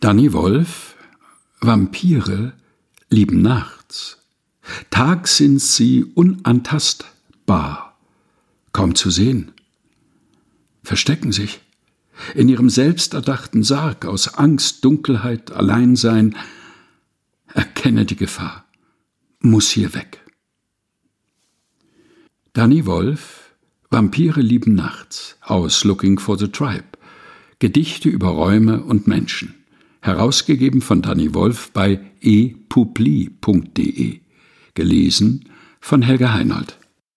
Danny Wolf Vampire lieben nachts. Tags sind sie unantastbar, kaum zu sehen, verstecken sich in ihrem selbsterdachten Sarg aus Angst, Dunkelheit, Alleinsein. Erkenne die Gefahr, muss hier weg. Danny Wolf Vampire lieben nachts aus Looking for the Tribe. Gedichte über Räume und Menschen herausgegeben von Danny Wolf bei epubli.de, gelesen von Helga Heinold.